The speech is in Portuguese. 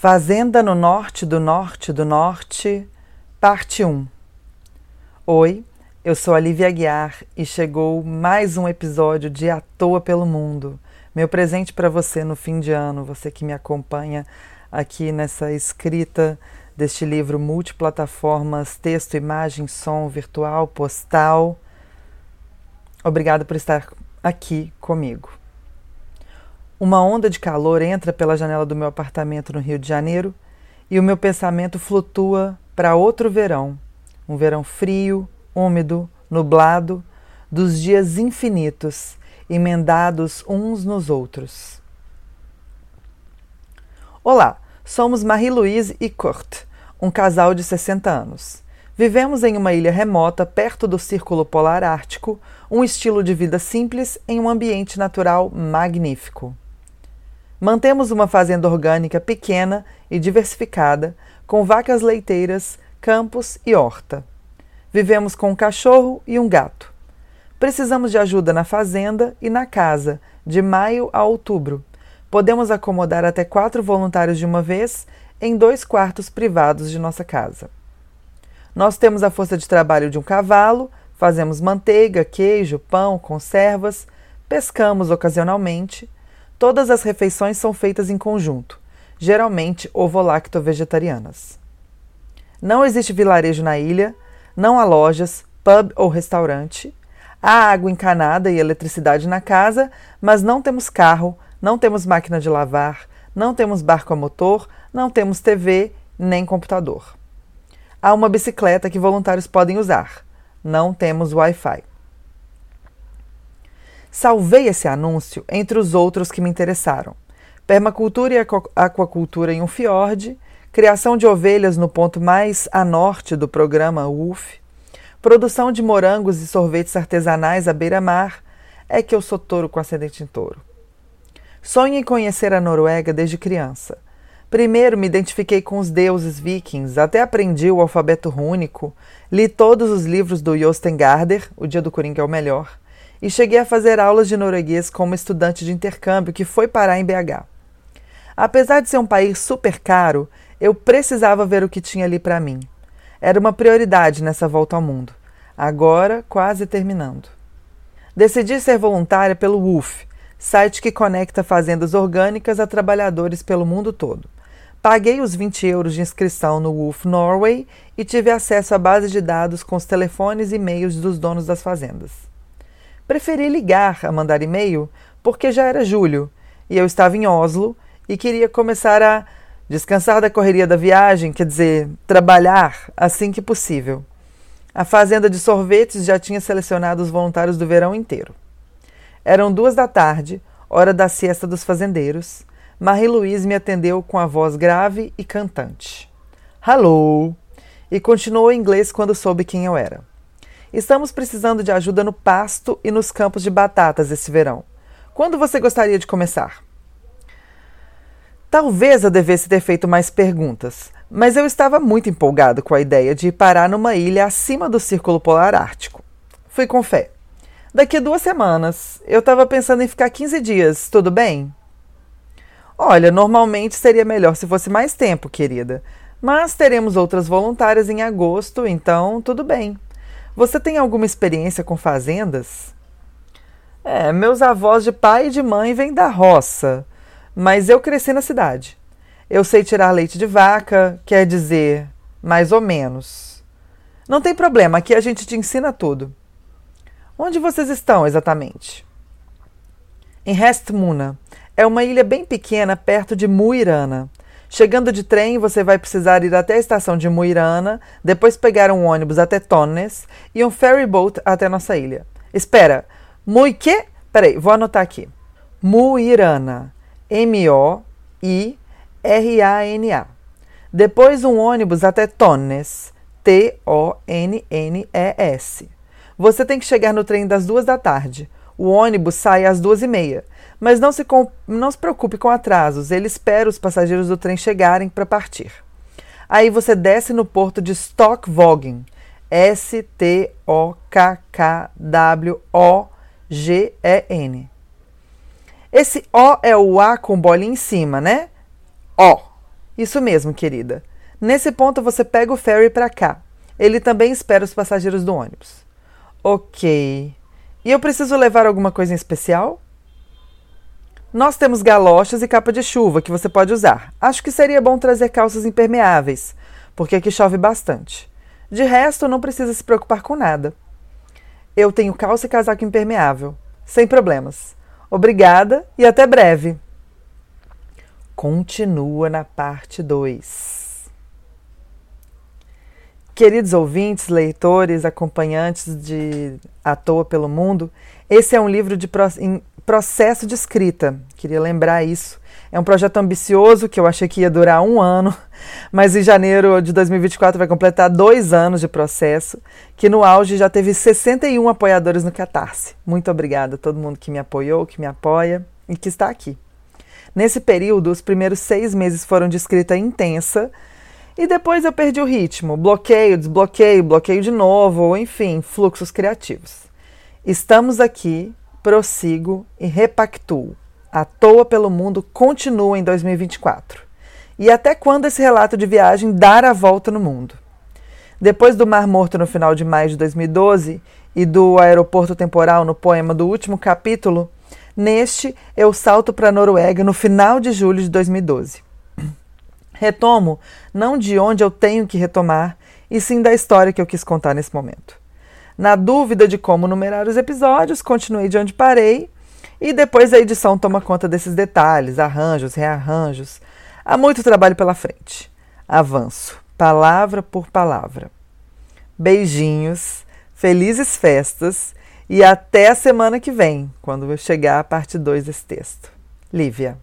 Fazenda no Norte do Norte do Norte, Parte 1. Oi, eu sou a Lívia Aguiar e chegou mais um episódio de À Toa pelo Mundo. Meu presente para você no fim de ano, você que me acompanha aqui nessa escrita deste livro multiplataformas, texto, imagem, som, virtual, postal. Obrigada por estar aqui comigo. Uma onda de calor entra pela janela do meu apartamento no Rio de Janeiro e o meu pensamento flutua para outro verão. Um verão frio, úmido, nublado, dos dias infinitos, emendados uns nos outros. Olá, somos Marie-Louise e Kurt, um casal de 60 anos. Vivemos em uma ilha remota perto do Círculo Polar Ártico, um estilo de vida simples em um ambiente natural magnífico. Mantemos uma fazenda orgânica pequena e diversificada, com vacas leiteiras, campos e horta. Vivemos com um cachorro e um gato. Precisamos de ajuda na fazenda e na casa, de maio a outubro. Podemos acomodar até quatro voluntários de uma vez em dois quartos privados de nossa casa. Nós temos a força de trabalho de um cavalo, fazemos manteiga, queijo, pão, conservas, pescamos ocasionalmente Todas as refeições são feitas em conjunto, geralmente ovo-lacto-vegetarianas. Não existe vilarejo na ilha, não há lojas, pub ou restaurante. Há água encanada e eletricidade na casa, mas não temos carro, não temos máquina de lavar, não temos barco a motor, não temos TV nem computador. Há uma bicicleta que voluntários podem usar. Não temos Wi-Fi. Salvei esse anúncio entre os outros que me interessaram: permacultura e aquacultura em um fiord, criação de ovelhas no ponto mais a norte do programa UF, produção de morangos e sorvetes artesanais à beira-mar. É que eu sou touro com ascendente em touro. Sonho em conhecer a Noruega desde criança. Primeiro me identifiquei com os deuses vikings, até aprendi o alfabeto rúnico, li todos os livros do Josten Garder, O Dia do Coringa é o Melhor, e cheguei a fazer aulas de norueguês com uma estudante de intercâmbio que foi parar em BH. Apesar de ser um país super caro, eu precisava ver o que tinha ali para mim. Era uma prioridade nessa volta ao mundo. Agora, quase terminando. Decidi ser voluntária pelo UF, site que conecta fazendas orgânicas a trabalhadores pelo mundo todo. Paguei os 20 euros de inscrição no Wolf Norway e tive acesso à base de dados com os telefones e e-mails dos donos das fazendas. Preferi ligar a mandar e-mail porque já era julho e eu estava em Oslo e queria começar a descansar da correria da viagem, quer dizer, trabalhar assim que possível. A fazenda de sorvetes já tinha selecionado os voluntários do verão inteiro. Eram duas da tarde, hora da siesta dos fazendeiros. Marie-Louise me atendeu com a voz grave e cantante. Hello! E continuou em inglês quando soube quem eu era. Estamos precisando de ajuda no pasto e nos campos de batatas esse verão. Quando você gostaria de começar? Talvez eu devesse ter feito mais perguntas, mas eu estava muito empolgado com a ideia de parar numa ilha acima do Círculo Polar Ártico. Fui com fé. Daqui a duas semanas. Eu estava pensando em ficar 15 dias, tudo bem? Olha, normalmente seria melhor se fosse mais tempo, querida. Mas teremos outras voluntárias em agosto, então tudo bem. Você tem alguma experiência com fazendas? É, meus avós de pai e de mãe vêm da roça, mas eu cresci na cidade. Eu sei tirar leite de vaca, quer dizer, mais ou menos. Não tem problema, aqui a gente te ensina tudo. Onde vocês estão exatamente? Em Restmuna. É uma ilha bem pequena perto de Muirana. Chegando de trem, você vai precisar ir até a estação de Muirana, depois pegar um ônibus até Tonnes e um ferry boat até nossa ilha. Espera, Mui que? Peraí, vou anotar aqui. Muirana. M-O-I-R-A-N-A. Depois um ônibus até Tonnes. T-O-N-N-E-S. Você tem que chegar no trem das duas da tarde. O ônibus sai às duas e meia. Mas não se, não se preocupe com atrasos, ele espera os passageiros do trem chegarem para partir. Aí você desce no porto de Stockvoggen, S-T-O-K-K-W-O-G-E-N. Esse O é o A com bolinha em cima, né? O. Isso mesmo, querida. Nesse ponto você pega o ferry para cá. Ele também espera os passageiros do ônibus. Ok. E eu preciso levar alguma coisa em especial? Nós temos galochas e capa de chuva que você pode usar. Acho que seria bom trazer calças impermeáveis, porque aqui chove bastante. De resto, não precisa se preocupar com nada. Eu tenho calça e casaco impermeável. Sem problemas. Obrigada e até breve. Continua na parte 2. Queridos ouvintes, leitores, acompanhantes de À Toa pelo Mundo, esse é um livro de pro, em processo de escrita. Queria lembrar isso. É um projeto ambicioso que eu achei que ia durar um ano, mas em janeiro de 2024 vai completar dois anos de processo, que no auge já teve 61 apoiadores no Catarse. Muito obrigada a todo mundo que me apoiou, que me apoia e que está aqui. Nesse período, os primeiros seis meses foram de escrita intensa, e depois eu perdi o ritmo, bloqueio, desbloqueio, bloqueio de novo, enfim, fluxos criativos. Estamos aqui, prossigo e repactuo. À toa pelo mundo continua em 2024. E até quando esse relato de viagem dar a volta no mundo? Depois do Mar Morto no final de maio de 2012 e do aeroporto temporal no poema do último capítulo, neste eu salto para a Noruega no final de julho de 2012. Retomo não de onde eu tenho que retomar, e sim da história que eu quis contar nesse momento. Na dúvida de como numerar os episódios, continuei de onde parei e depois a edição toma conta desses detalhes, arranjos, rearranjos. Há muito trabalho pela frente. Avanço, palavra por palavra. Beijinhos, felizes festas e até a semana que vem, quando chegar a parte 2 desse texto. Lívia.